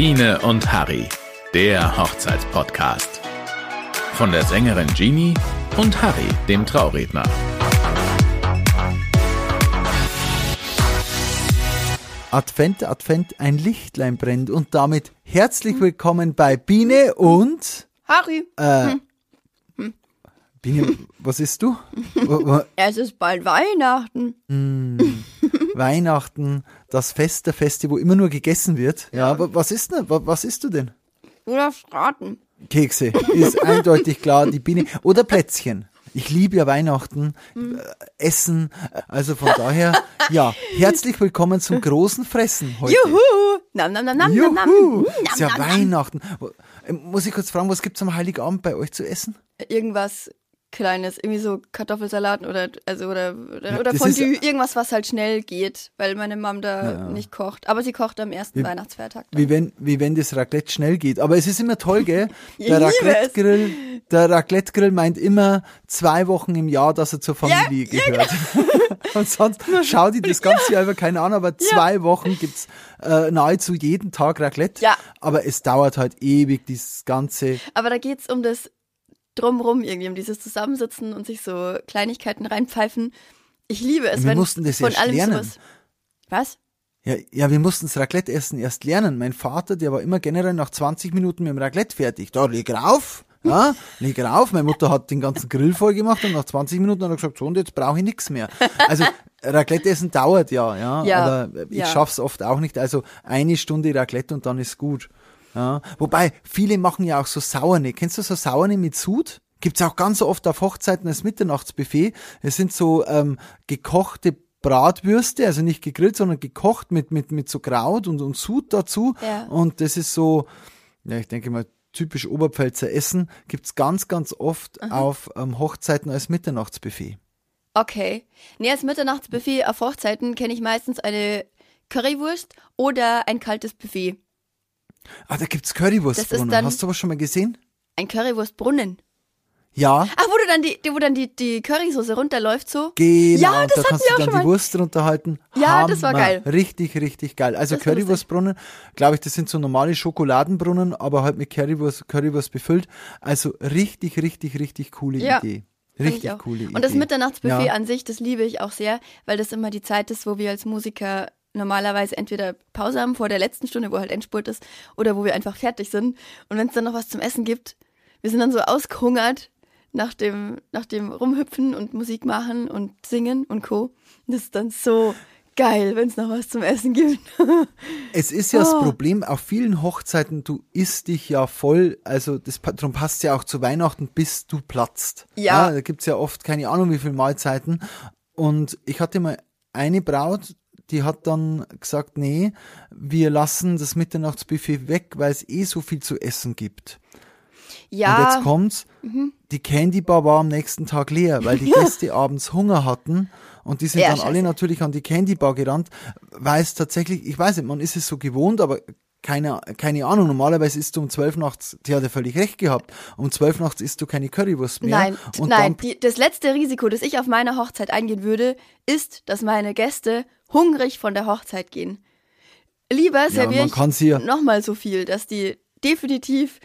Biene und Harry, der Hochzeitspodcast. Von der Sängerin Jeannie und Harry, dem Trauredner. Advent, Advent, ein Lichtlein brennt und damit herzlich willkommen bei Biene und Harry, äh, Biene, was isst du? Es ist bald Weihnachten. Weihnachten, das Fest der Feste, wo immer nur gegessen wird. Ja, wa- was ist denn? wa- Was isst du denn? Du darfst raten. Kekse, ist eindeutig klar, die Biene. Oder Plätzchen. Ich liebe ja Weihnachten, äh, Essen, äh, also von daher, ja, herzlich willkommen zum großen Fressen heute. Juhu! Nam, nam, nam, nam, nam, nam. Juhu, Nam, ist ja nam, nam. Weihnachten. Äh, Muss ich kurz fragen, was gibt's am Heiligabend bei euch zu essen? Irgendwas Kleines, irgendwie so Kartoffelsalat oder, also, oder, oder, Ja, oder Fondue, ist- irgendwas, was halt schnell geht, weil meine Mom da Ja. nicht kocht. Aber sie kocht am ersten Weihnachtsfeiertag. dann. Wie wenn, wie wenn das Raclette schnell geht. Aber es ist immer toll, gell? Der liebe Raclette-Grill, der Raclette-Grill meint immer zwei Wochen im Jahr, dass er zur Familie gehört. Und sonst schau die das ganze Jahr über keine an, aber zwei Wochen gibt's äh, nahezu jeden Tag Raclette. Ja. Aber es dauert halt ewig, dieses ganze. Aber da geht's um das Drumrum irgendwie, um dieses Zusammensitzen und sich so Kleinigkeiten reinpfeifen. Ich liebe es, Wir wenn mussten das von erst allem lernen. sowas. Was? Ja, ja, wir mussten das Raclette-Essen erst lernen. Mein Vater, der war immer generell nach 20 Minuten mit dem Raclette fertig. Da, leg rauf. Ja, leg rauf. Meine Mutter hat den ganzen Grill voll gemacht und nach 20 Minuten hat er gesagt, so, und jetzt brauche ich nichts mehr. Also, Raclette-Essen dauert ja, ja, Ja, aber ich ja. schaff's oft auch nicht. Also, eine Stunde Raclette und dann ist gut. Ja, wobei, viele machen ja auch so Sauerne. Kennst du so Sauerne mit Sud? Gibt's auch ganz oft auf Hochzeiten als Mitternachtsbuffet. Es sind so ähm, gekochte Bratwürste, also nicht gegrillt, sondern gekocht mit, mit, mit so Kraut und, und Sud dazu. Ja. Und das ist so, ja, ich denke mal, typisch Oberpfälzer Essen. Gibt's ganz, ganz oft auf ähm, Hochzeiten als Mitternachtsbuffet. Okay. Nee, als Mitternachtsbuffet auf Hochzeiten kenne ich meistens eine Currywurst oder ein kaltes Buffet. Ah, da gibt's Currywurstbrunnen. dann- Hast du was schon mal gesehen? Ein Currywurstbrunnen. Ja. Ach, wo du dann die, wo dann die, die Currysoße runterläuft so? Genau, Ja, das da kannst du auch dann schon die mal. Wurst drunter halten. Ja, das war Hammer. geil. Richtig, richtig geil. Also Das. Currywurstbrunnen, glaube ich, das sind so normale Schokoladenbrunnen, aber halt mit Currywurst, Currywurst befüllt. Also richtig, richtig, richtig coole Ja, Idee. Richtig coole Idee. Und das Mitternachtsbuffet Ja. an sich, das liebe ich auch sehr, weil das immer die Zeit ist, wo wir als Musiker normalerweise entweder Pause haben vor der letzten Stunde, wo halt Endspurt ist, oder wo wir einfach fertig sind. Und wenn es dann noch was zum Essen gibt, wir sind dann so ausgehungert nach dem, nach dem Rumhüpfen und Musik machen und singen und Co. Das ist dann so geil, wenn es noch was zum Essen gibt. Es ist ja das Oh. Problem, auf vielen Hochzeiten, du isst dich ja voll, also das, darum passt ja auch zu Weihnachten, bis du platzt. Ja. da gibt's ja oft keine Ahnung wie viele Mahlzeiten. Und ich hatte mal eine Braut, die hat dann gesagt, nee, wir lassen das Mitternachtsbuffet weg, weil es eh so viel zu essen gibt. Und ja, jetzt kommt's, die Candy Bar war am nächsten Tag leer, weil die Gäste abends Hunger hatten und die sind Ja, dann alle scheiße. natürlich an die Candy Bar gerannt, weil es tatsächlich, ich weiß nicht, man ist es so gewohnt, aber keine, keine Ahnung, normalerweise isst du um 12 nachts, die hat ja völlig recht gehabt, um 12 nachts isst du keine Currywurst mehr. Nein, und nein. Die, das letzte Risiko, das ich auf meiner Hochzeit eingehen würde, ist, dass meine Gäste hungrig von der Hochzeit gehen. Lieber serviere man ich ja- nochmal so viel, dass die definitiv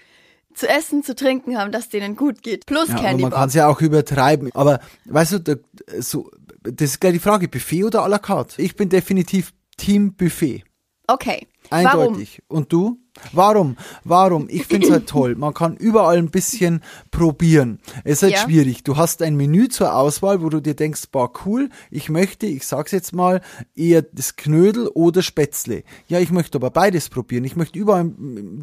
zu essen, zu trinken haben, dass denen gut geht. Plus ja, Candy man kann es ja auch übertreiben. Aber weißt du, da, so, das ist gleich die Frage, Buffet oder à la carte? Ich bin definitiv Team Buffet. Okay. Warum? Eindeutig. Und du? Warum? Warum? Ich find's halt toll. Man kann überall ein bisschen probieren. Es ist halt Ja. schwierig. Du hast ein Menü zur Auswahl, wo du dir denkst, boah, cool, ich möchte, ich sag's jetzt mal, eher das Knödel oder Spätzle. Ja, ich möchte aber beides probieren. Ich möchte überall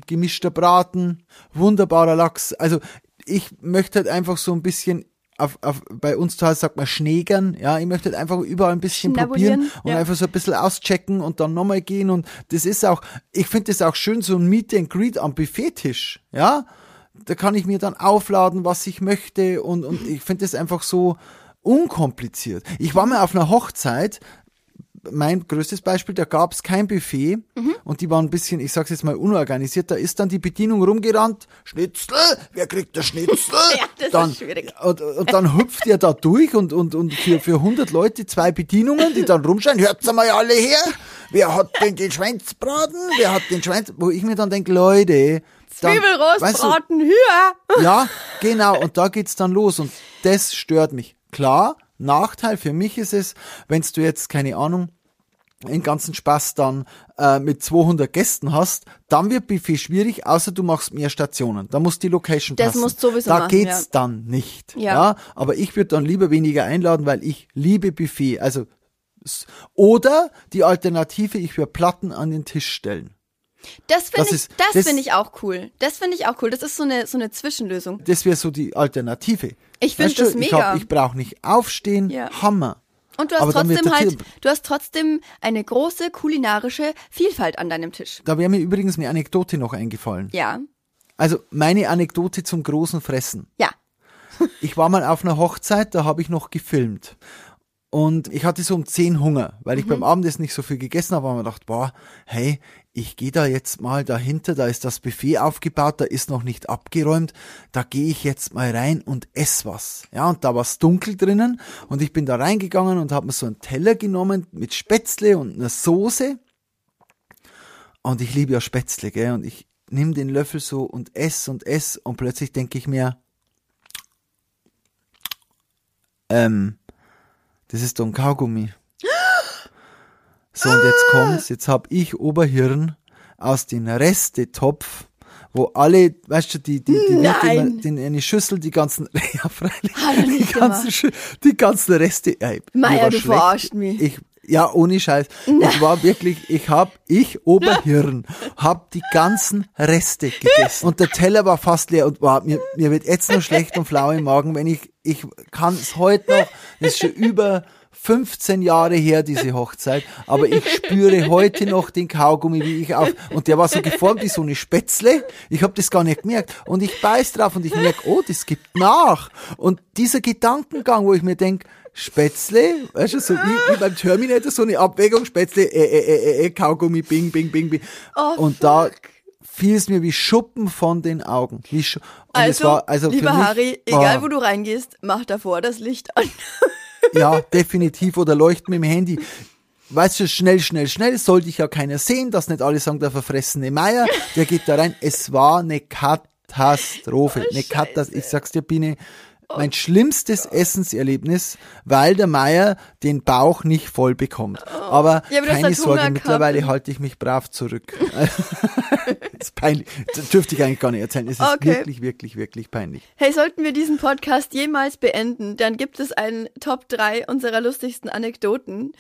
gemischter Braten, wunderbarer Lachs. Also, ich möchte halt einfach so ein bisschen auf, auf, bei uns zu Hause sagt man Schneegern, ja, ich möchte halt einfach überall ein bisschen probieren und ja. einfach so ein bisschen auschecken und dann nochmal gehen und das ist auch, ich finde das auch schön, so ein Meet and Greet am Buffettisch, ja, da kann ich mir dann aufladen, was ich möchte und, und ich finde das einfach so unkompliziert. Ich war mal auf einer Hochzeit, mein größtes Beispiel, da gab es kein Buffet Mhm. und die waren ein bisschen, ich sag's jetzt mal, unorganisiert. Da ist dann die Bedienung rumgerannt, Schnitzel, wer kriegt das Schnitzel? Ja, das ist dann, schwierig. Und, und dann hüpft ihr da durch und, und, und für, für 100 Leute zwei Bedienungen, die dann rumschreien, hört's einmal alle her, wer hat denn den Schweinsbraten? Wer hat den Schweins? Wo ich mir dann denke, Leute, dann, Zwiebelrostbraten, höher. ja, genau, und da geht's dann los und das stört mich. Klar, Nachteil für mich ist es, wenn du jetzt, keine Ahnung, den ganzen Spaß dann äh, mit 200 Gästen hast, dann wird Buffet schwierig, außer du machst mehr Stationen. Da muss die Location Das passen. musst du sowieso da machen, geht's ja. dann nicht. Ja. Ja. aber ich würde dann lieber weniger einladen, weil ich liebe Buffet. Also oder die Alternative, ich würde Platten an den Tisch stellen. Das finde ich, das das- finde ich auch cool. Das finde ich auch cool. Das ist so eine, so eine Zwischenlösung. Das wäre so die Alternative. Ich find du, das Ich, mega. hab- ich brauche nicht aufstehen. Ja. Hammer. Und du hast Aber trotzdem halt, du hast trotzdem eine große kulinarische Vielfalt an deinem Tisch. Da wäre mir übrigens eine Anekdote noch eingefallen. Ja. Also meine Anekdote zum großen Fressen. Ja. Ich war mal auf einer Hochzeit, da habe ich noch gefilmt. Und ich hatte so um 10 Hunger, weil ich beim Abendessen nicht so viel gegessen habe, habe mir gedacht, boah, hey, ich gehe da jetzt mal dahinter, da ist das Buffet aufgebaut, da ist noch nicht abgeräumt, da gehe ich jetzt mal rein und ess was. Ja, und da war es dunkel drinnen und ich bin da reingegangen und habe mir so einen Teller genommen mit Spätzle und einer Soße. Und ich liebe ja Spätzle, gell, und ich nimm den Löffel so und ess und ess und plötzlich denke ich mir, ähm, das ist doch ein Kaugummi. So, und jetzt kommt's, jetzt hab ich Oberhirn aus dem Restetopf, wo alle, weißt du, die, die, die wird Nein. immer, den, eine Schüssel, die ganzen, ja, freilich, die ganzen, Schü- die ganzen Reste, ey, Meier, du schlecht. verarscht mich. Ich, ja, ohne Scheiß. Ich war wirklich, ich hab, ich Oberhirn, hab die ganzen Reste gegessen. Und der Teller war fast leer und war, mir, mir wird jetzt noch schlecht und flau im Magen, wenn ich, ich kann es heute noch, das ist schon über 15 Jahre her, diese Hochzeit, aber ich spüre heute noch den Kaugummi, wie ich auf, und der war so geformt wie so eine Spätzle, ich habe das gar nicht gemerkt, und ich beiß drauf und ich merk, oh, das gibt nach. Und dieser Gedankengang, wo ich mir denk, Spätzle, weißt du, so wie, wie beim Terminator, so eine Abwägung, Spätzle, äh, äh, äh, äh, Kaugummi, bing, bing, bing, bing. Oh, und da fiel es mir wie Schuppen von den Augen. Also, war, also lieber Harry, egal wo du reingehst, mach davor das Licht an. Ja, definitiv. Oder leuchten mit dem Handy. Weißt du, schnell, schnell, schnell, sollte ich ja keiner sehen, dass nicht alle sagen, der verfressene Meier, der geht da rein. Es war eine Katastrophe. eine Katastrophe. Ich sag's dir, Biene, mein schlimmstes Essenserlebnis, weil der Meier den Bauch nicht voll bekommt. Aber, Ja, aber keine halt Sorge, Hunger mittlerweile gehabt. halte ich mich brav zurück. das ist peinlich. Das dürfte ich eigentlich gar nicht erzählen. Es ist Okay. wirklich, wirklich, wirklich peinlich. Hey, sollten wir diesen Podcast jemals beenden, dann gibt es einen Top 3 unserer lustigsten Anekdoten.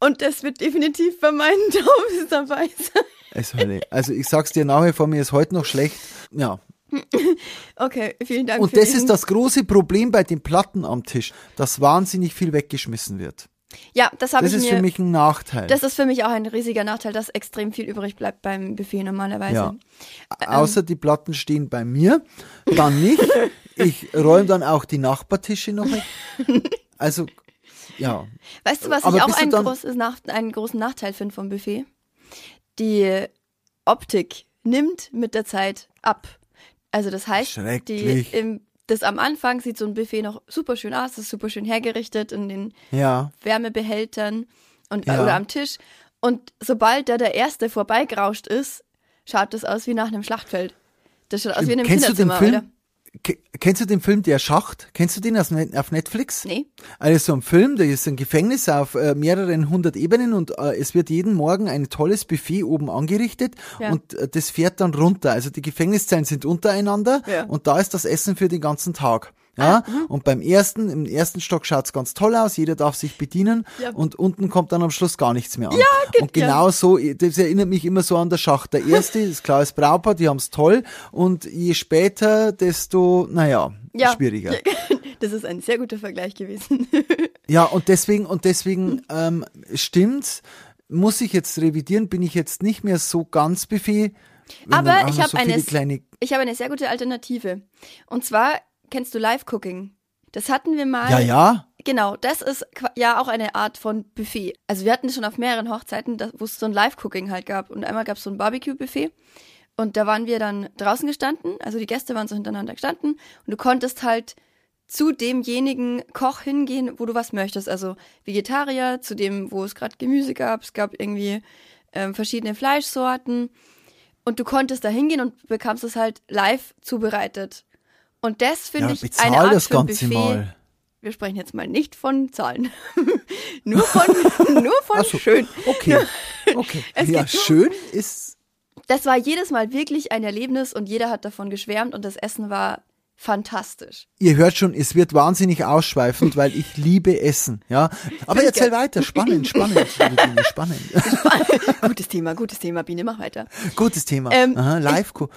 Und das wird definitiv bei meinen Tops dabei sein. Es Hölle. Also ich sag's dir nachher vor mir ist heute noch schlecht. Ja, Okay, vielen Dank Und das ist das große Problem bei den Platten am Tisch, dass wahnsinnig viel weggeschmissen wird. Ja, das habe Das ich ist mir. für mich ein Nachteil. das ist für mich auch ein riesiger Nachteil, dass extrem viel übrig bleibt beim Buffet normalerweise. ja. Außer die Platten stehen bei mir, dann nicht. Ich räume dann auch die Nachbartische noch weg. Also, ja. Weißt du, was Aber ich auch großes Nach einen großen Nachteil finde vom Buffet? Die Optik nimmt mit der Zeit ab. Also das heißt, die, im, das am Anfang sieht so ein Buffet noch super schön aus, das ist super schön hergerichtet in den Ja. Wärmebehältern und, Ja. oder am Tisch. Und sobald da der erste vorbeigerauscht ist, schaut das aus wie nach einem Schlachtfeld. Das schaut aus wie in einem Kennst du den Kinderzimmer, Film? Alter. Ke- Kennst du den Film Der Schacht? Kennst du den auf Netflix? Nee. Also so ein Film, da ist ein Gefängnis auf äh, mehreren hundert Ebenen und äh, es wird jeden Morgen ein tolles Buffet oben angerichtet Ja. und äh, das fährt dann runter. Also die Gefängniszellen sind untereinander Ja. und da ist das Essen für den ganzen Tag. Ja, und beim ersten, im ersten Stock schaut's ganz toll aus, jeder darf sich bedienen Ja. und unten kommt dann am Schluss gar nichts mehr an. ge- und genau so, das erinnert mich immer so an der Schacht. Der erste ist Klaus Brauper, die haben's toll und je später, desto, naja, Ja. schwieriger. Das ist ein sehr guter Vergleich gewesen. Ja, und deswegen, und deswegen ähm, stimmt's, muss ich jetzt revidieren, bin ich jetzt nicht mehr so ganz Buffet. Aber ich habe so eine, ich habe eine sehr gute Alternative. Und zwar kennst du Live-Cooking. Das hatten wir mal. Ja, ja. Genau, das ist ja auch eine Art von Buffet. Also wir hatten schon auf mehreren Hochzeiten, wo es so ein Live-Cooking halt gab. Und einmal gab es so ein Barbecue-Buffet. Und da waren wir dann draußen gestanden, also die Gäste waren so hintereinander gestanden. Und du konntest halt zu demjenigen Koch hingehen, wo du was möchtest. Also Vegetarier, zu dem, wo es gerade Gemüse gab. Es gab irgendwie ähm, verschiedene Fleischsorten. Und du konntest da hingehen und bekamst es halt live zubereitet. Und das finde Ja, ich eine Art das Ganze Buffet. mal. Wir sprechen jetzt mal nicht von Zahlen. nur von, nur von so. schön. Okay. Okay. Es ja, schön ist. Das war jedes Mal wirklich ein Erlebnis und jeder hat davon geschwärmt und das Essen war fantastisch. Ihr hört schon, es wird wahnsinnig ausschweifend, weil ich liebe Essen, ja. Aber Find ich erzähl geil. weiter, spannend, spannend, Biene, spannend. gutes Thema, gutes Thema, Biene, mach weiter. Gutes Thema. Ähm, Aha, live -Co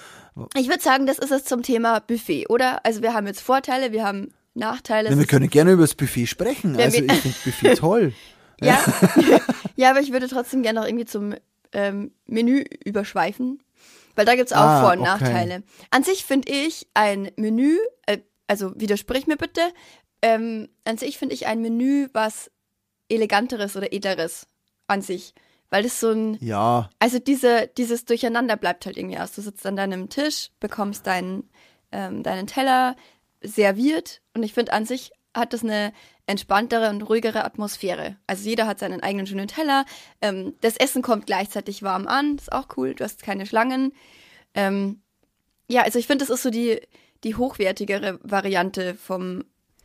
Ich würde sagen, das ist es zum Thema Buffet, oder? Also wir haben jetzt Vorteile, wir haben Nachteile. Ja, wir können gerne über das Buffet sprechen. Also ich finde Buffet toll. ja, ja, aber ich würde trotzdem gerne noch irgendwie zum ähm, Menü überschweifen, weil da gibt's auch Ah, Vor- und okay. Nachteile. An sich finde ich ein Menü, äh, also widersprich mir bitte, ähm, an sich finde ich ein Menü was eleganteres oder edleres an sich, weil das so ein Ja, Also diese, dieses Durcheinander bleibt halt irgendwie aus. Du sitzt an deinem Tisch, bekommst deinen, ähm, deinen Teller serviert und ich finde an sich hat das eine entspanntere und ruhigere Atmosphäre. Also jeder hat seinen eigenen schönen Teller. Ähm, das Essen kommt gleichzeitig warm an, ist auch cool. Du hast keine Schlangen. Ähm, ja, also ich finde, das ist so die, die hochwertigere Variante vom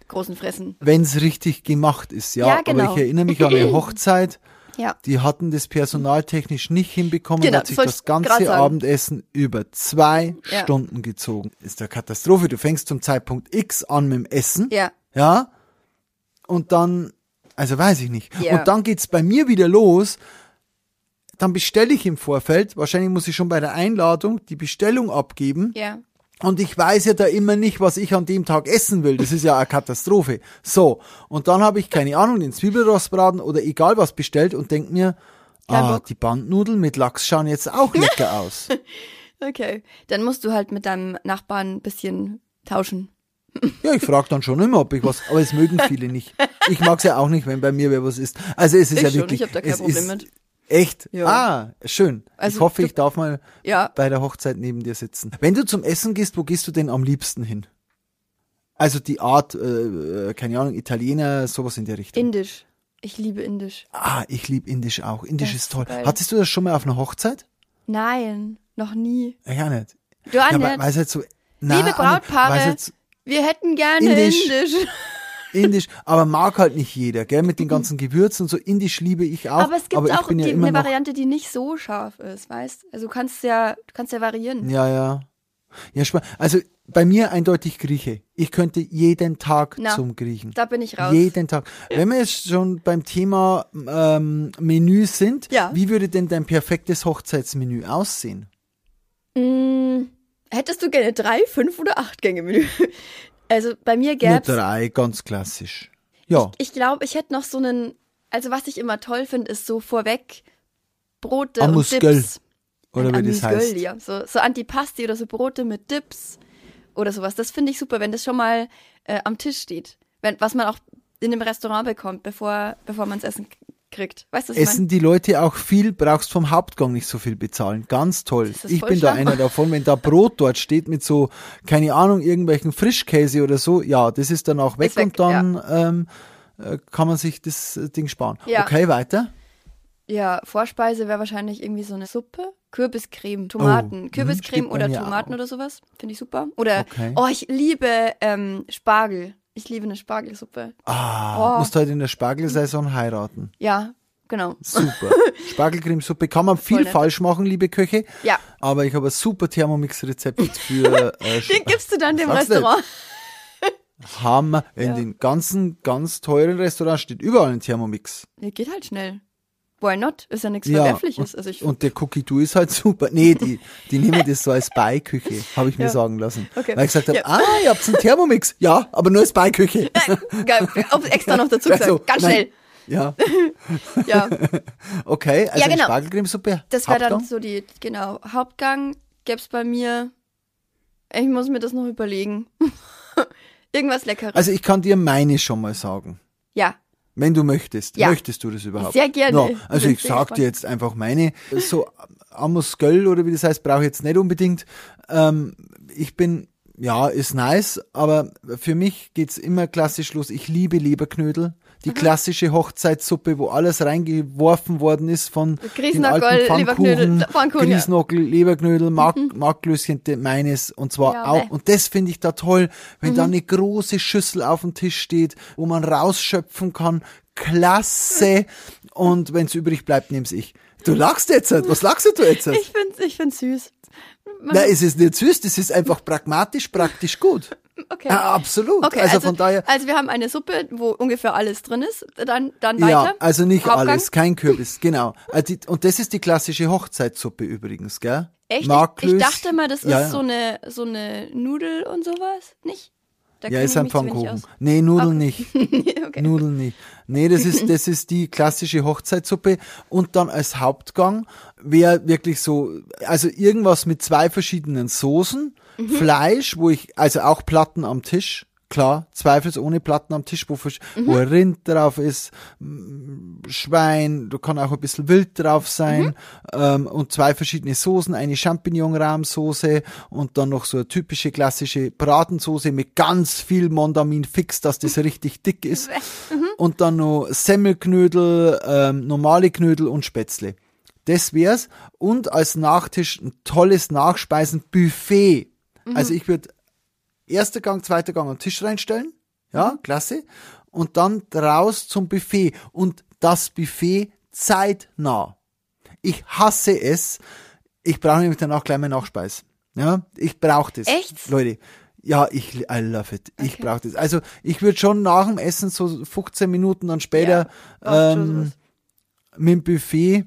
großen Fressen. wenn es richtig gemacht ist, ja. Ja, genau. Aber ich erinnere mich an eine Hochzeit, Ja. die hatten das personaltechnisch nicht hinbekommen, Genau, hat sich das ganze. Abendessen über zwei Ja. Stunden gezogen. Ist eine Katastrophe. Du fängst zum Zeitpunkt X an mit dem Essen. Ja. Ja. Und dann, also weiß ich nicht. Ja. Und dann geht's bei mir wieder los. Dann bestelle ich im Vorfeld, wahrscheinlich muss ich schon bei der Einladung die Bestellung abgeben. Ja. Und ich weiß ja da immer nicht, was ich an dem Tag essen will. Das ist ja eine Katastrophe. So, und dann habe ich, keine Ahnung, den Zwiebelrostbraten oder egal was bestellt und denk mir, Kein ah, Bock. die Bandnudeln mit Lachs schauen jetzt auch lecker aus. Okay. Dann musst du halt mit deinem Nachbarn ein bisschen tauschen. Ja, ich frage dann schon immer, ob ich was, aber es mögen viele nicht. Ich mag's ja auch nicht, wenn bei mir wer was ist. Also es ist Ich ja schon, wirklich. ich hab da kein es Problem ist mit. Echt? Ja. Ah, schön. ich Also, hoffe, du- ich darf mal Ja. bei der Hochzeit neben dir sitzen. Wenn du zum Essen gehst, wo gehst du denn am liebsten hin? Also die Art, äh, äh, keine Ahnung, Italiener, sowas in der Richtung. Indisch. Ich liebe Indisch. ah, ich liebe Indisch auch. Indisch Das ist ist toll. geil. Hattest du das schon mal auf einer Hochzeit? Nein, noch nie. Ja, nicht. Du auch ja, nicht. weil weil es halt so. Na, Liebe Brautpaare. Es so Wir hätten gerne Indisch. Indisch. Indisch, aber mag halt nicht jeder, gell, mit den ganzen Gewürzen und so. Indisch liebe ich auch. Aber es gibt ich auch ja die, immer eine Variante, die nicht so scharf ist, weißt? Also du kannst ja, du kannst ja variieren. Ja, ja. Ja, also bei mir eindeutig Grieche. Ich könnte jeden Tag Na, zum Griechen. Da bin ich raus. Jeden Tag. Wenn wir jetzt schon beim Thema ähm, Menü sind, Ja. wie würde denn dein perfektes Hochzeitsmenü aussehen? Mm, hättest du gerne drei, fünf oder acht Gänge Menü? Also bei mir Nur gäb's, drei, ganz klassisch. Ja. ich glaube, ich hätte noch so einen, also was ich immer toll finde, ist so vorweg Brote Amuse und Dips. Oder wie das heißt. Ja. So, so Antipasti oder so Brote mit Dips oder sowas. Das finde ich super, wenn das schon mal äh, am Tisch steht. Wenn, was man auch in einem Restaurant bekommt, bevor, bevor man das Essen kriegt. Weißt du, was ich meine? Essen die Leute auch viel, brauchst vom Hauptgang nicht so viel bezahlen. Ganz toll. Ich bin da schlau. einer davon, wenn da Brot dort steht mit so, keine Ahnung, irgendwelchen Frischkäse oder so, ja, das ist dann auch weg, weg, und dann ähm, äh, kann man sich das äh, Ding sparen. Ja. Okay, weiter. Ja, Vorspeise wäre wahrscheinlich irgendwie so eine Suppe. Kürbiscreme, Tomaten. mhm, Kürbiscreme oder Tomaten auch. oder sowas. Finde ich super. Oder, Okay. oh, ich liebe ähm, Spargel. Ich liebe eine Spargelsuppe. Ah, Oh. musst heute in der Spargelsaison heiraten. Ja, genau. Super. Spargelcremesuppe kann man viel falsch machen, liebe Köche. Ja. Aber ich habe ein super Thermomix-Rezept für äh, Den gibst du dann dem. Restaurant. Hammer. In Ja. den ganzen, ganz teuren Restaurants steht überall ein Thermomix. Ja, geht halt schnell. Why not? Ist ja nichts Ja, Verwerfliches. und, Also ich, und der Cookie Do ist halt super. Nee, die, die nehmen das so als Beiküche, habe ich mir Ja. sagen lassen. Okay. Weil ich gesagt habe, Ja. ah, ihr habt einen Thermomix. Ja, aber nur als Beiküche. Geil, extra noch dazu gesagt. Also, Ganz nein. schnell. Ja, Ja, okay. Also Ja, genau. Spargelcremesuppe. das wäre dann so die, genau, Hauptgang gäb's bei mir. Ich muss mir das noch überlegen. Irgendwas Leckeres. Also ich kann dir meine schon mal sagen. ja, Wenn du möchtest. Ja. Möchtest du das überhaupt? Sehr gerne. Ich also ich sag dir jetzt einfach meine. So Amos Göll oder wie das heißt, brauche ich jetzt nicht unbedingt. Ähm, ich bin, ja, ist nice, aber für mich geht's immer klassisch los. Ich liebe Leberknödel. die klassische Hochzeitssuppe, wo alles reingeworfen worden ist von alten Leberknödel, Pfannkuchen, Pfannkuchen, ja. Leberknödel, Mark, Marklöschen, de- meines und zwar Ja, auch bäh. und das finde ich da toll, wenn Mhm. da eine große Schüssel auf dem Tisch steht, wo man rausschöpfen kann. Klasse. Und wenn es übrig bleibt, nehm's ich. Du lachst jetzt. Was lachst du jetzt? Ich find's, ich find's süß. Na, es ist nicht süß, das ist einfach pragmatisch, praktisch gut. Okay. Ja, absolut. Okay, also, also, von daher. also wir haben eine Suppe, wo ungefähr alles drin ist. Dann, dann weiter. Ja, also nicht Hauptgang. alles, kein Kürbis, genau. Die, und das ist die klassische Hochzeitssuppe übrigens, gell? Echt? Ich, Marklös- ich dachte mal, das ist ja, ja. so eine so eine Nudel und sowas, nicht? Da Ja, ist ein Pfannkuchen. Nee, Nudeln nicht. aus. okay. Nudeln nicht. Nee, das ist, das ist die klassische Hochzeitssuppe. Und dann als Hauptgang wäre wirklich so, also irgendwas mit zwei verschiedenen Soßen, Mhm. Fleisch, wo ich, also auch Platten am Tisch, klar, zweifelsohne Platten am Tisch, wo, wo Mhm. ein Rind drauf ist, Schwein, da kann auch ein bisschen Wild drauf sein, Mhm. ähm, und zwei verschiedene Soßen, eine Champignon-Rahmsoße und dann noch so eine typische klassische Bratensoße mit ganz viel Mondamin fix, dass das richtig dick ist. Und dann noch Semmelknödel, ähm, normale Knödel und Spätzle. Das wär's. Und als Nachtisch ein tolles Nachspeisenbuffet. Also ich würde erster Gang, zweiter Gang am Tisch reinstellen. Ja, klasse. Und dann draus zum Buffet. Und das Buffet zeitnah. Ich hasse es. Ich brauche nämlich danach gleich mal Nachspeis. Ja, ich brauche das. Echt? Leute. Ja, ich, I love it. Ich Okay. brauche das. Also, ich würde schon nach dem Essen so 15 Minuten dann später, schon ähm, mit dem Buffet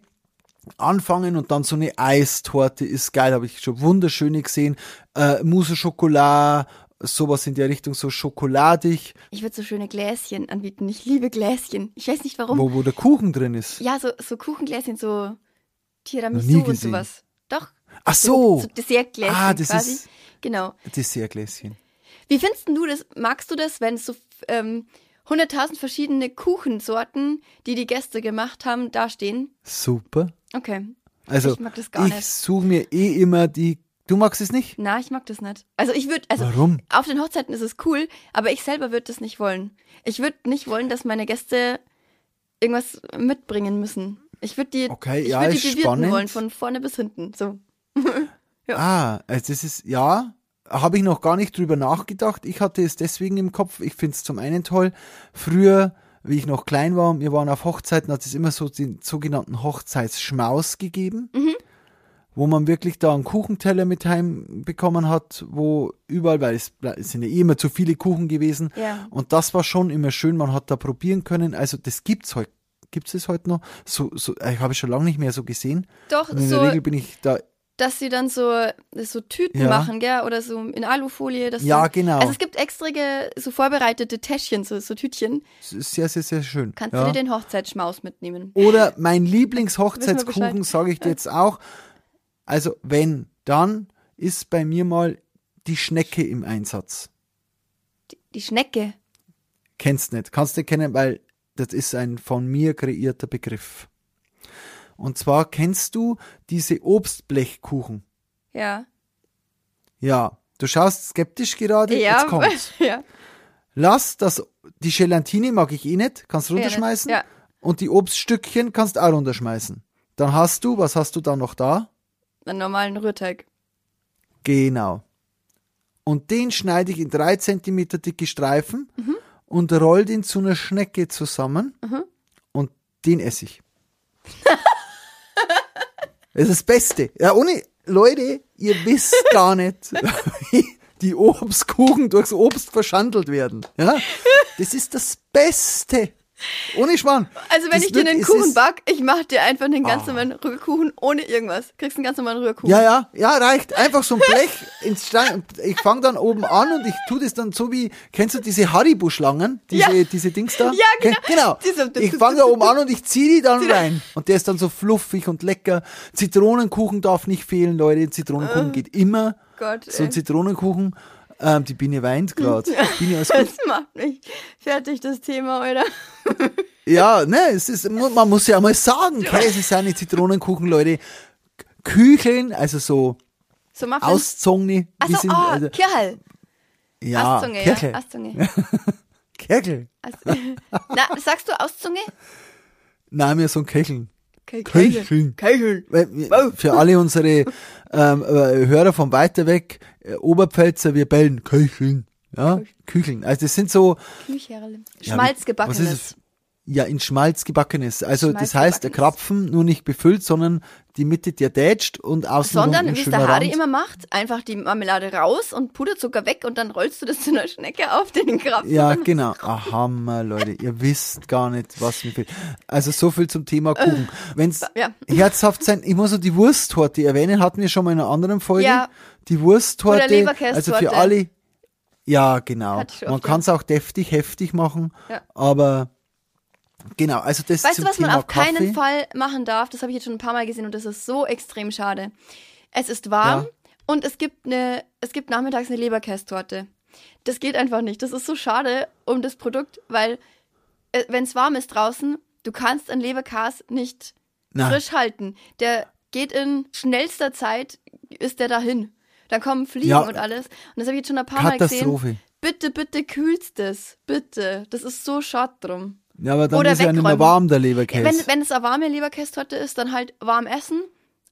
anfangen und dann so eine Eistorte ist geil, habe ich schon wunderschöne gesehen. Äh, Mousse au Chocolat, sowas in der Richtung, so schokoladig, Ich würde so schöne Gläschen anbieten. Ich liebe Gläschen. Ich weiß nicht warum. wo, wo der Kuchen drin ist. Ja, so, so Kuchengläschen, so Tiramisu und sowas. Doch. Ach so, So Dessertgläschen Ah, das quasi. ist- Genau. Dessertgläschen. Wie findest du das? Magst du das, wenn so ähm, 100.000 verschiedene Kuchensorten, die die Gäste gemacht haben, dastehen? Super. Okay. Also, Ich mag das gar ich suche mir eh immer die, du magst es nicht? Na, ich mag das nicht. Also ich würde, also Warum? auf den Hochzeiten ist es cool, aber ich selber würde das nicht wollen. Ich würde nicht wollen, dass meine Gäste irgendwas mitbringen müssen. Ich würde die, Okay, ich ja, würde die bewirten spannend. wollen, von vorne bis hinten. So. Ja. Ah, also das ist, ja, habe ich noch gar nicht drüber nachgedacht. Ich hatte es deswegen im Kopf. Ich finde es zum einen toll. Früher, wie ich noch klein war, wir waren auf Hochzeiten, hat es immer so den sogenannten Hochzeitsschmaus gegeben. Mhm. Wo man wirklich da einen Kuchenteller mit heim bekommen hat, wo überall, weil es, es sind ja eh immer zu viele Kuchen gewesen. Ja. Und das war schon immer schön, man hat da probieren können. Also das gibt's heute. Gibt's es heute noch? So, so, ich habe schon lange nicht mehr so gesehen. Doch, Und in so, der Regel bin ich da dass sie dann so, so Tüten Ja. machen, gell? Oder so in Alufolie. Dass Ja, dann, genau. Also es gibt extra so vorbereitete Täschchen, so, so Tütchen. es sehr, sehr, sehr schön. Kannst ja. du dir den Hochzeitsschmaus mitnehmen. Oder mein Lieblingshochzeitskuchen, sage ich dir jetzt auch. Also, wenn, dann ist bei mir mal die Schnecke im Einsatz. Die, die Schnecke. Kennst nicht, kannst du kennen, weil das ist ein von mir kreierter Begriff. Und zwar kennst du diese Obstblechkuchen. Ja. Ja, du schaust skeptisch gerade, Ja. jetzt kommt's. ja. Lass das, die Gelatine mag ich eh nicht, kannst Ja, nicht. runterschmeißen. Ja. Und die Obststückchen kannst auch runterschmeißen. Dann hast du, was hast du da noch da? Einen normalen Rührteig. Genau. Und den schneide ich in drei Zentimeter dicke Streifen und roll den zu einer Schnecke zusammen und den esse ich. das ist das Beste. Ja, ohne, Leute, ihr wisst gar nicht, wie die Obstkuchen durchs Obst verschandelt werden. Ja? Das ist das Beste. Ohne Schmarrn. Also wenn Das ich dir einen Kuchen back, ich mach dir einfach einen ganz Ah. normalen Rührkuchen ohne irgendwas. Kriegst einen ganz normalen Rührkuchen. Ja, ja, ja, reicht. Einfach so ein Blech ins Stein. Ich fange dann oben an und ich tue das dann so wie, kennst du diese Haribo-Schlangen? Diese, Ja. diese Dings da? Ja, genau. Genau. Diese- Ich fange da oben an und ich ziehe die dann rein. Und der ist dann so fluffig und lecker. Zitronenkuchen darf nicht fehlen, Leute. Zitronenkuchen geht immer. Gott, So ein ey. Ähm, die Biene weint gerade. Biene, alles gut? Das macht mich fertig, das Thema, oder? Ja, ne, es ist, man muss ja mal sagen, Käse nicht Zitronenkuchen, Leute. Kücheln, also so So die Achso, sind, oh, also, Kirchel. ja, Astzunge, Kirche. ja. Kegel. Also, na, sagst du Auszunge? Nein, mir so ein Kecheln. Ke- Kecheln. Kecheln. Weil wir- Für alle unsere ähm, äh, Hörer von weiter weg, äh, Oberpfälzer, wir bellen Köcheln. Ja, Kücheln. Also das sind so Kücherle. ja, Schmalz Ja, in Schmalz gebackenes. Also Schmalz das heißt, der. Krapfen nur nicht befüllt, sondern die Mitte der dätscht und außen Sondern, wie es der Harry immer macht, einfach die Marmelade raus und Puderzucker weg und dann rollst du das zu einer Schnecke auf den Krapfen. Ja, genau. Ah, Hammer, Leute. Ihr wisst gar nicht, was mir fehlt. Also so viel zum Thema Kuchen. Wenn's Ja. herzhaft sein, ich muss noch die Wursttorte erwähnen, hatten wir schon mal in einer anderen Folge. Ja. Die Wursttorte. Also für alle. Ja, genau. Man kann es auch deftig, heftig machen. Ja. Aber genau, also das Weißt du, was Thema man auf Kaffee. keinen Fall machen darf? Das habe ich jetzt schon ein paar Mal gesehen und das ist so extrem schade. Es ist warm Ja. und es gibt eine, es gibt nachmittags eine Leberkästorte. Das geht einfach nicht. Das ist so schade um das Produkt, weil wenn es warm ist draußen, du kannst einen Leberkäs nicht Na. frisch halten. Der geht in schnellster Zeit, ist der dahin. Dann kommen Fliegen Ja. und alles. Und das habe ich jetzt schon ein paar Mal gesehen. Bitte, bitte kühlst es. Bitte. Das ist so schade drum. Ja, aber dann Oder ist ja nicht mehr warm, der Leberkäse. Wenn, wenn es eine warme Leberkästorte ist, dann halt warm essen.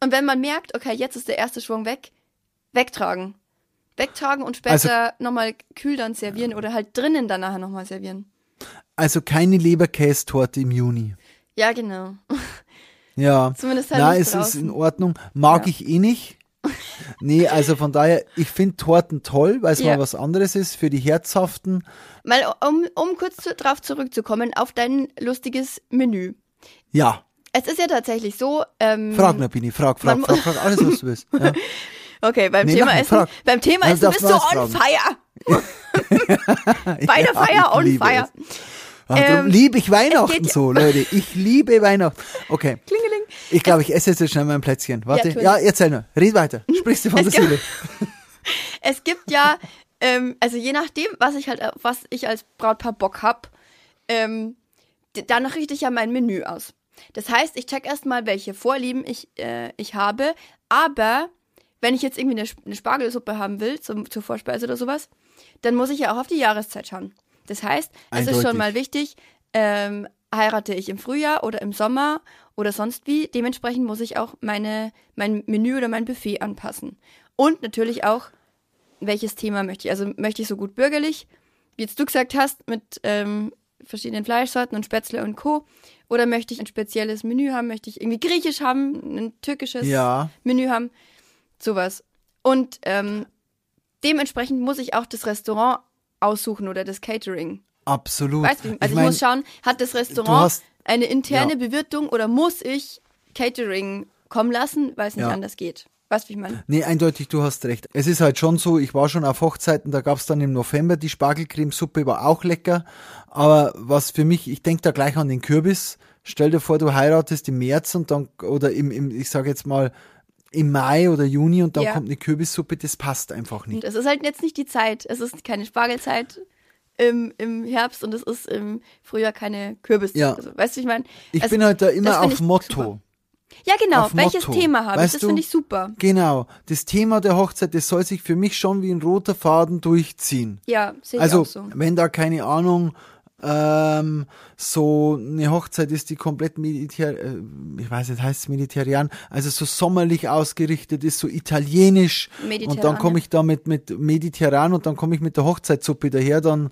Und wenn man merkt, okay, jetzt ist der erste Schwung weg, wegtragen. Wegtragen und später Also- nochmal kühl dann servieren oder halt drinnen dann nachher nochmal servieren. also keine Leberkästorte im Juni. Ja, genau. Ja. Zumindest halt Na, es ist draußen. in Ordnung. Mag Ja. ich eh nicht. Nee, also von daher, ich finde Torten toll, weil es Ja. mal was anderes ist für die Herzhaften. Mal, um, um kurz zu, drauf zurückzukommen, auf dein lustiges Menü. Ja, Es ist ja tatsächlich so, ähm, frag nur, Bini, frag, frag, frag, frag, alles, was du willst. Ja. okay, beim Nee, Thema mach, Essen, frag. beim Thema Essen bist du on fragen. fire. Bei der Ja, Feier on fire. es. Ach, darum Ähm, liebe ich Weihnachten geht ja- so, Leute. Ich liebe Weihnachten. Okay. Klingeling. Ich glaube, ich esse jetzt schnell mein Plätzchen. Warte. Ja, es. erzähl nur. Red weiter. Sprichst du von der Es gibt- Seele. Es gibt ja, ähm, also je nachdem, was ich halt, was ich als Brautpaar Bock hab, ähm, danach richte ich ja mein Menü aus. Das heißt, ich check erstmal, welche Vorlieben ich, äh, ich habe, aber wenn ich jetzt irgendwie eine, eine Spargelsuppe haben will, zum, zur Vorspeise oder sowas, dann muss ich ja auch auf die Jahreszeit schauen. Das heißt, es ist Eindeutig. schon mal wichtig, ähm, heirate ich im Frühjahr oder im Sommer oder sonst wie. Dementsprechend muss ich auch meine, mein Menü oder mein Buffet anpassen. Und natürlich auch, welches Thema möchte ich. Also möchte ich so gut bürgerlich, wie jetzt du gesagt hast, mit ähm, verschiedenen Fleischsorten und Spätzle und Co. Oder möchte ich ein spezielles Menü haben? Möchte ich irgendwie griechisch haben, ein türkisches Ja. Menü haben? Sowas. Und ähm, dementsprechend muss ich auch das Restaurant aussuchen oder das Catering. Absolut. Weißt du, also ich, mein, muss schauen, hat das Restaurant hast- eine interne Ja. Bewirtung oder muss ich Catering kommen lassen, weil es nicht Ja. anders geht? Weißt du, wie ich meine? Nee, eindeutig, du hast recht. Es ist halt schon so, ich war schon auf Hochzeiten, da gab's dann im November die Spargelcremesuppe, war auch lecker. Aber was für mich, ich denk da gleich an den Kürbis. Stell dir vor, du heiratest im März und dann, oder im, im ich sage jetzt mal, im Mai oder Juni und dann Ja. kommt eine Kürbissuppe, das passt einfach nicht. Und es ist halt jetzt nicht die Zeit. Es ist keine Spargelzeit im, im Herbst und es ist im Frühjahr keine Kürbiszeit. Ja. Also, weißt du, ich meine? Ich Es- bin halt da immer auf ich Motto. super. Ja, genau. auf Welches Motto. Thema habe ich? Das finde ich super. Genau, das Thema der Hochzeit, das soll sich für mich schon wie ein roter Faden durchziehen. Ja, sehe ich Also, auch so. wenn da keine Ahnung, ähm, so eine Hochzeit ist, die komplett mediter, äh, ich weiß nicht, heißt es mediterran, also so sommerlich ausgerichtet ist, so italienisch. Mediterran, Und dann komme ich da mit, mit mediterran und dann komme ich mit der Hochzeitssuppe daher, dann,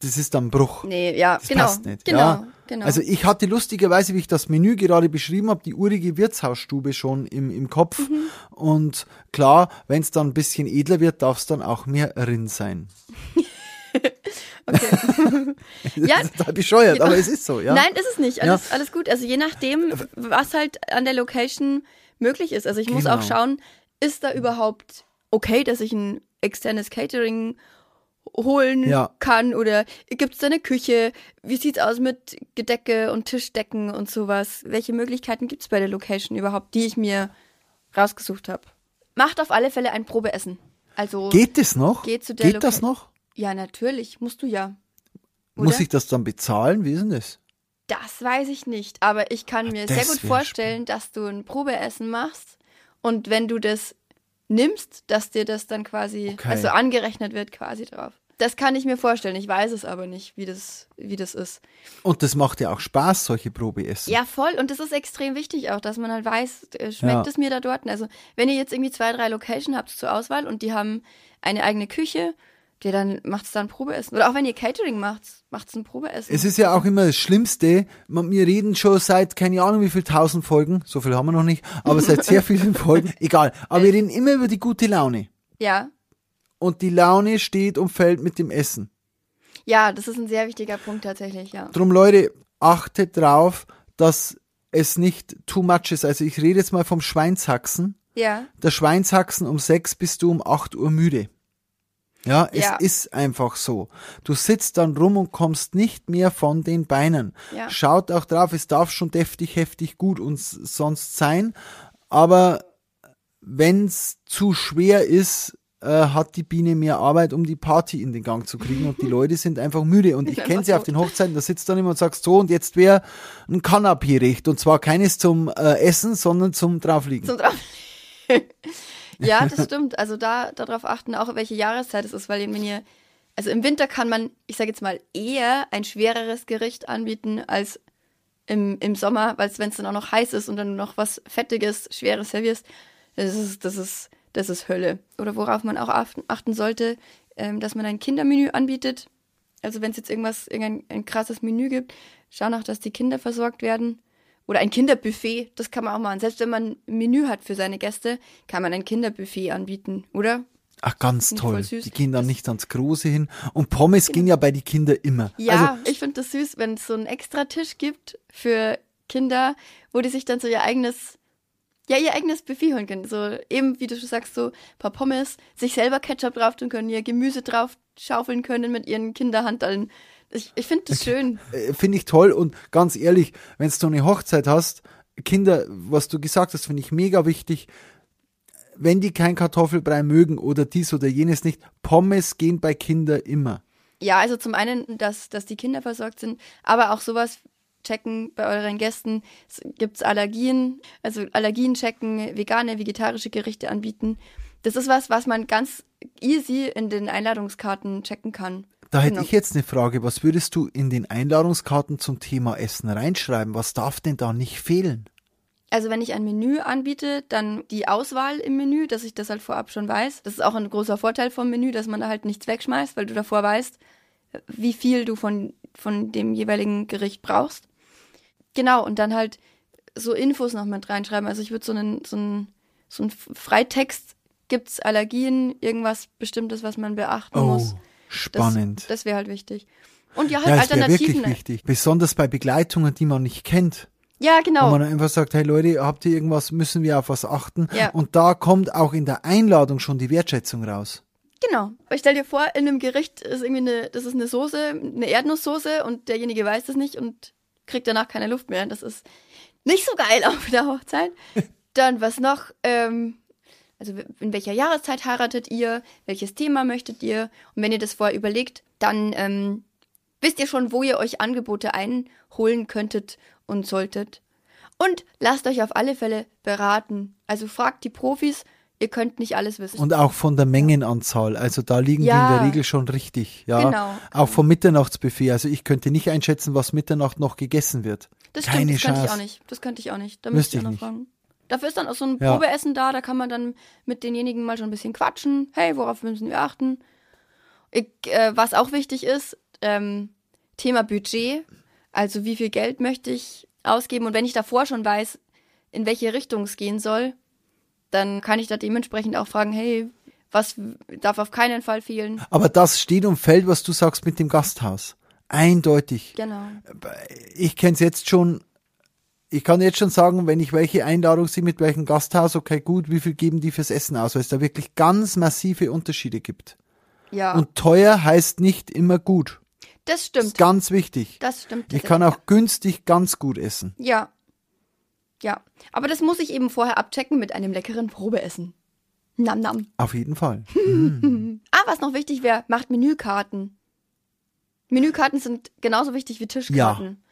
das ist dann Bruch. Nee, ja, Das genau. passt nicht. Genau, ja. genau. Also ich hatte lustigerweise, wie ich das Menü gerade beschrieben habe, die urige Wirtshausstube schon im, im Kopf. Mhm. Und klar, wenn es dann ein bisschen edler wird, darf es dann auch mehr Rind sein. okay. Das Ja. ist total bescheuert, aber es ist so, ja. Nein, ist es nicht. Alles, alles gut. Also je nachdem, was halt an der Location möglich ist. Also ich muss Genau. auch schauen, ist da überhaupt okay, dass ich ein externes Catering holen Ja. kann oder gibt es da eine Küche? Wie sieht's aus mit Gedecke und Tischdecken und sowas? Welche Möglichkeiten gibt es bei der Location überhaupt, die ich mir rausgesucht habe? Macht auf alle Fälle ein Probeessen. Also Geht das noch? Geht zu der Geht das noch? Ja, natürlich, musst du ja. Muss Oder? ich das dann bezahlen? Wie ist denn das? Das weiß ich nicht, aber ich kann mir Das sehr gut vorstellen, dass du ein Probeessen machst und wenn du das nimmst, dass dir das dann quasi, Okay. also angerechnet wird quasi drauf. Das kann ich mir vorstellen. Ich weiß es aber nicht, wie das, wie das ist. Und das macht ja auch Spaß, solche Probeessen. Ja, voll. Und das ist extrem wichtig auch, dass man halt weiß, äh, schmeckt Ja. es mir da dort? Also, wenn ihr jetzt irgendwie zwei, drei Location habt zur Auswahl und die haben eine eigene Küche, ja, dann macht es da ein Probeessen. Oder auch wenn ihr Catering macht, macht es ein Probeessen. Es ist ja auch immer das Schlimmste. Wir reden schon seit keine Ahnung wie viel tausend Folgen, so viel haben wir noch nicht, aber seit sehr vielen Folgen, egal. Aber wir reden immer über die gute Laune. ja. Und die Laune steht und fällt mit dem Essen. Ja, das ist ein sehr wichtiger Punkt tatsächlich, ja. Drum Leute, achtet drauf, dass es nicht too much ist. Also ich rede jetzt mal vom Schweinshaxen. Ja. Der Schweinshaxen um sechs bist du um acht Uhr müde. Ja, es Ja. ist einfach so. Du sitzt dann rum und kommst nicht mehr von den Beinen. Ja. Schaut auch drauf, es darf schon deftig, heftig, gut und sonst sein. Aber wenn's zu schwer ist, äh, hat die Biene mehr Arbeit, um die Party in den Gang zu kriegen und die Leute sind einfach müde. Und ich kenne sie auf den Hochzeiten, da sitzt dann immer und sagst so und jetzt wäre ein Kanapé recht. Und zwar keines zum äh, Essen, sondern zum draufliegen. Zum drauf. ja, das stimmt. Also da darauf achten, auch welche Jahreszeit es ist, weil wenn ihr, also im Winter kann man, ich sage jetzt mal, eher ein schwereres Gericht anbieten als im, im Sommer, weil wenn es dann auch noch heiß ist und dann noch was Fettiges, Schweres servierst, das ist, das ist, das ist Hölle. Oder worauf man auch achten, sollte, ähm, dass man ein Kindermenü anbietet. Also wenn es jetzt irgendwas, irgendein ein krasses Menü gibt, schau nach, dass die Kinder versorgt werden. Oder ein Kinderbuffet, das kann man auch machen. Selbst wenn man ein Menü hat für seine Gäste, kann man ein Kinderbuffet anbieten, oder? Ach, ganz toll. Die gehen dann nicht ans Große hin. Und Pommes gehen ja bei die Kinder immer. Ja, Also, ich finde das süß, wenn es so einen Extratisch gibt für Kinder, wo die sich dann so ihr eigenes, ja, ihr eigenes Buffet holen können. So eben, wie du schon sagst, so ein paar Pommes, sich selber Ketchup drauf tun können, ihr Gemüse drauf schaufeln können mit ihren Kinderhandteln. Ich, ich finde das schön. äh, finde ich toll. Und ganz ehrlich, wenn du eine Hochzeit hast, Kinder, was du gesagt hast, finde ich mega wichtig. Wenn die kein Kartoffelbrei mögen oder dies oder jenes nicht, Pommes gehen bei Kindern immer. Ja, also zum einen, dass, dass die Kinder versorgt sind, aber auch sowas checken bei euren Gästen. Gibt es Allergien, also Allergien checken, vegane, vegetarische Gerichte anbieten. Das ist was, was man ganz easy in den Einladungskarten checken kann. Da hätte Genau. ich jetzt eine Frage. Was würdest du in den Einladungskarten zum Thema Essen reinschreiben? Was darf denn da nicht fehlen? Also wenn ich ein Menü anbiete, dann die Auswahl im Menü, dass ich das halt vorab schon weiß. Das ist auch ein großer Vorteil vom Menü, dass man da halt nichts wegschmeißt, weil du davor weißt, wie viel du von, von dem jeweiligen Gericht brauchst. Genau, und dann halt so Infos noch mit reinschreiben. Also ich würde so einen, so einen, so einen Freitext, gibt's Allergien, irgendwas Bestimmtes, was man beachten muss. Spannend. Das, das wäre halt wichtig. Und ja, halt ja, Alternativen. wirklich wichtig. Besonders bei Begleitungen, die man nicht kennt. Ja, Wo genau. man dann einfach sagt, hey Leute, habt ihr irgendwas, müssen wir auf was achten? Ja. Und da kommt auch in der Einladung schon die Wertschätzung raus. Genau. Ich stell dir vor, in einem Gericht ist irgendwie eine, das ist eine Soße, eine Erdnusssoße und derjenige weiß das nicht und kriegt danach keine Luft mehr. Das ist nicht so geil auf der Hochzeit. Dann was noch? Ähm, also in welcher Jahreszeit heiratet ihr? Welches Thema möchtet ihr? Und wenn ihr das vorher überlegt, dann ähm, wisst ihr schon, wo ihr euch Angebote einholen könntet und solltet. Und lasst euch auf alle Fälle beraten. Also fragt die Profis, ihr könnt nicht alles wissen. Und auch von der Mengenanzahl. Also da liegen die in Ja. der Regel schon richtig. Ja. Genau. Auch vom Mitternachtsbuffet. Also ich könnte nicht einschätzen, was Mitternacht noch gegessen wird. Das Keine stimmt, das könnte ich Chance. auch nicht. Das könnte ich auch nicht. Da müsste ich noch nicht. fragen. Dafür ist dann auch so ein Ja. Probeessen da, da kann man dann mit denjenigen mal schon ein bisschen quatschen. Hey, worauf müssen wir achten? Ich, äh, was auch wichtig ist, ähm, Thema Budget. Also wie viel Geld möchte ich ausgeben? Und wenn ich davor schon weiß, in welche Richtung es gehen soll, dann kann ich da dementsprechend auch fragen, hey, was darf auf keinen Fall fehlen? Aber das steht und fällt, was du sagst mit dem Gasthaus. Eindeutig. Genau. Ich kenne es jetzt schon. Ich kann jetzt schon sagen, wenn ich welche Einladung sehe, mit welchem Gasthaus, okay, gut, wie viel geben die fürs Essen aus, weil es da wirklich ganz massive Unterschiede gibt. Ja, Und teuer heißt nicht immer gut. das Das ist stimmt. ganz wichtig. Das stimmt. Ich kann auch günstig ganz gut essen. Ja. Ja. Aber das muss ich eben vorher abchecken mit einem leckeren Probeessen. Nam nam. Auf jeden Fall. Ah, was noch wichtig wäre, macht Menükarten. Menükarten sind genauso wichtig wie Tischkarten.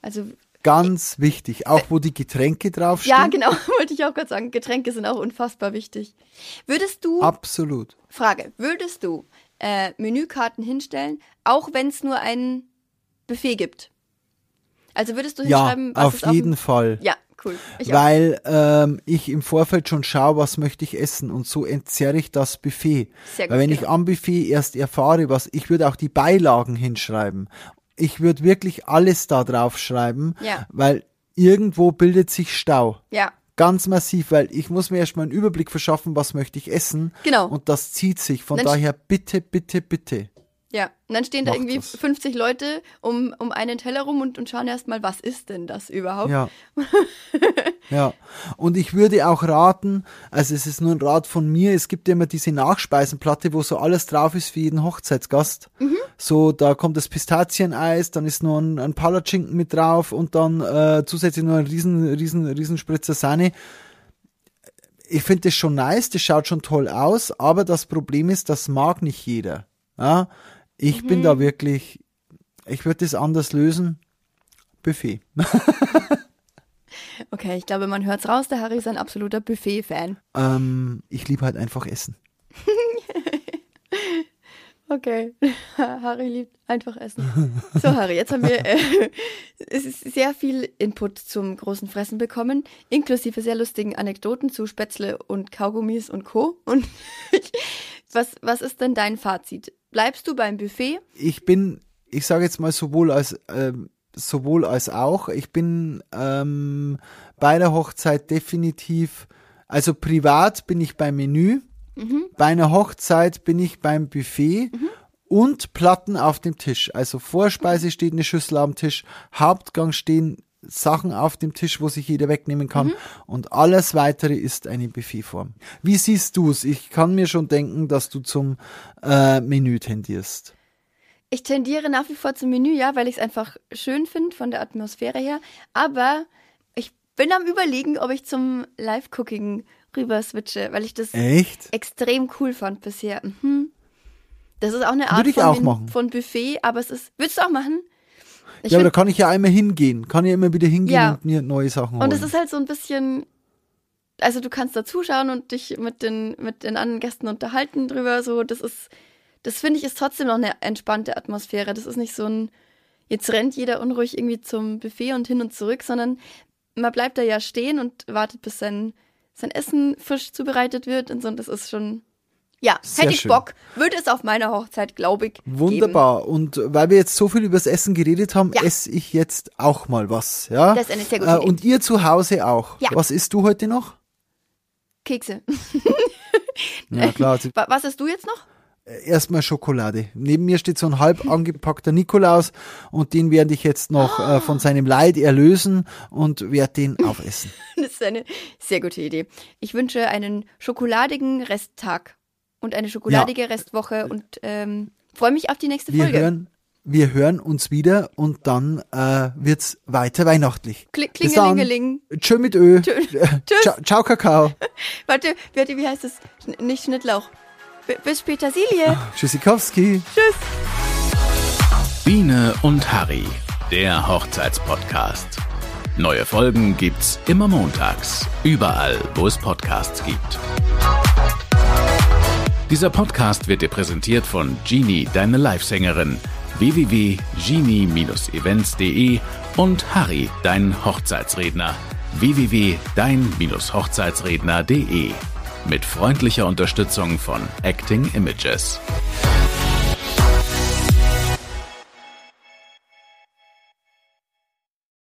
Also, Ganz wichtig. Auch wo die Getränke draufstehen. ja, genau, wollte ich auch gerade sagen. Getränke sind auch unfassbar wichtig. Würdest du, Absolut. Frage, würdest du äh, Menükarten hinstellen, auch wenn es nur ein Buffet gibt. Also würdest du Ja, hinschreiben, was auf ist auf jeden dem- Fall. Ja, cool. Ich. Weil ähm, ich im Vorfeld schon schaue, was möchte ich essen und so entzerre ich das Buffet. Sehr gut, Weil wenn ich genau. am Buffet erst erfahre, was, ich würde auch die Beilagen hinschreiben. Ich würde wirklich alles da drauf schreiben, Ja. weil irgendwo bildet sich Stau. Ja, Ganz massiv, weil ich muss mir erstmal einen Überblick verschaffen, was möchte ich essen. Genau. Und das zieht sich. Von Dann- daher bitte, bitte, bitte. Ja. Und dann stehen da Macht irgendwie das. 50 Leute um, um einen Teller rum und, und schauen erstmal, was ist denn das überhaupt? Ja. ja. Und ich würde auch raten, also es ist nur ein Rat von mir, es gibt ja immer diese Nachspeisenplatte, wo so alles drauf ist für jeden Hochzeitsgast. So, da kommt das Pistazieneis, dann ist noch ein, ein Palatschinken mit drauf und dann äh, zusätzlich noch ein riesen, riesen, riesen Spritzer Sahne. Ich finde das schon nice, das schaut schon toll aus, aber das Problem ist, das mag nicht jeder. Ja? Ich bin da wirklich, ich würde das anders lösen. Buffet. Okay, ich glaube, man hört's raus, der Harry ist ein absoluter Buffet-Fan. Ähm, ich liebe halt einfach Essen. Okay, Harry liebt einfach Essen. So, Harry, jetzt haben wir äh, es ist sehr viel Input zum großen Fressen bekommen, inklusive sehr lustigen Anekdoten zu Spätzle und Kaugummis und Co. Und was, was ist denn dein Fazit? Bleibst du beim Buffet? Ich bin, ich sage jetzt mal sowohl als ähm, sowohl als auch. Ich bin ähm, bei der Hochzeit definitiv, also privat bin ich beim Menü. Bei einer Hochzeit bin ich beim Buffet und Platten auf dem Tisch. Also Vorspeise steht eine Schüssel am Tisch, Hauptgang stehen Sachen auf dem Tisch, wo sich jeder wegnehmen kann und alles weitere ist eine Buffetform. Wie siehst du's? Ich kann mir schon denken, dass du zum äh, Menü tendierst. Ich tendiere nach wie vor zum Menü, ja, weil ich es einfach schön finde von der Atmosphäre her. Aber ich bin am überlegen, ob ich zum Live-Cooking rüber switche, weil ich das Echt? extrem cool fand bisher. Mhm. Das ist auch eine Art von, von Buffet, aber es ist. Würdest du auch machen? Ich ja, aber da kann ich ja einmal hingehen. Kann ja immer wieder hingehen Ja. und mir neue Sachen holen. und es ist halt so ein bisschen. Also du kannst da zuschauen und dich mit den, mit den anderen Gästen unterhalten drüber. So, das ist, das finde ich ist trotzdem noch eine entspannte Atmosphäre. Das ist nicht so ein, jetzt rennt jeder unruhig irgendwie zum Buffet und hin und zurück, sondern man bleibt da ja stehen und wartet, bis sein, sein Essen frisch zubereitet wird und so. Und das ist schon, ja, Sehr hätte ich schön. Bock. Würde es auf meiner Hochzeit, glaube ich, Geben. Wunderbar. Und weil wir jetzt so viel übers Essen geredet haben, Ja. esse ich jetzt auch mal was. Ja? Das ist eine sehr gute äh, Idee. Und ihr zu Hause auch. Ja. Was isst du heute noch? Kekse. Ja, klar. Wa- Was hast du jetzt noch? Erstmal Schokolade. Neben mir steht so ein halb angepackter Nikolaus und den werde ich jetzt noch äh, von seinem Leid erlösen und werde den aufessen. Das ist eine sehr gute Idee. Ich wünsche einen schokoladigen Resttag und eine schokoladige Restwoche und ähm, freue mich auf die nächste Wir Folge. hören, wir hören uns wieder und dann äh, wird's weiter weihnachtlich. Kli. Klingelingeling. Tschö mit Ö. Tschö. Tschüss. Ciao, Kakao. Warte, warte, wie heißt es? Nicht Schnittlauch. B bis Petersilie. Tschüssikowski. Tschüss. Biene und Harry, der Hochzeitspodcast. Neue Folgen gibt's immer montags, überall, wo es Podcasts gibt. Dieser Podcast wird dir präsentiert von Genie, deine Livesängerin, www.genie-events.de und Harry, dein Hochzeitsredner, www.dein-hochzeitsredner.de. Mit freundlicher Unterstützung von Acting Images.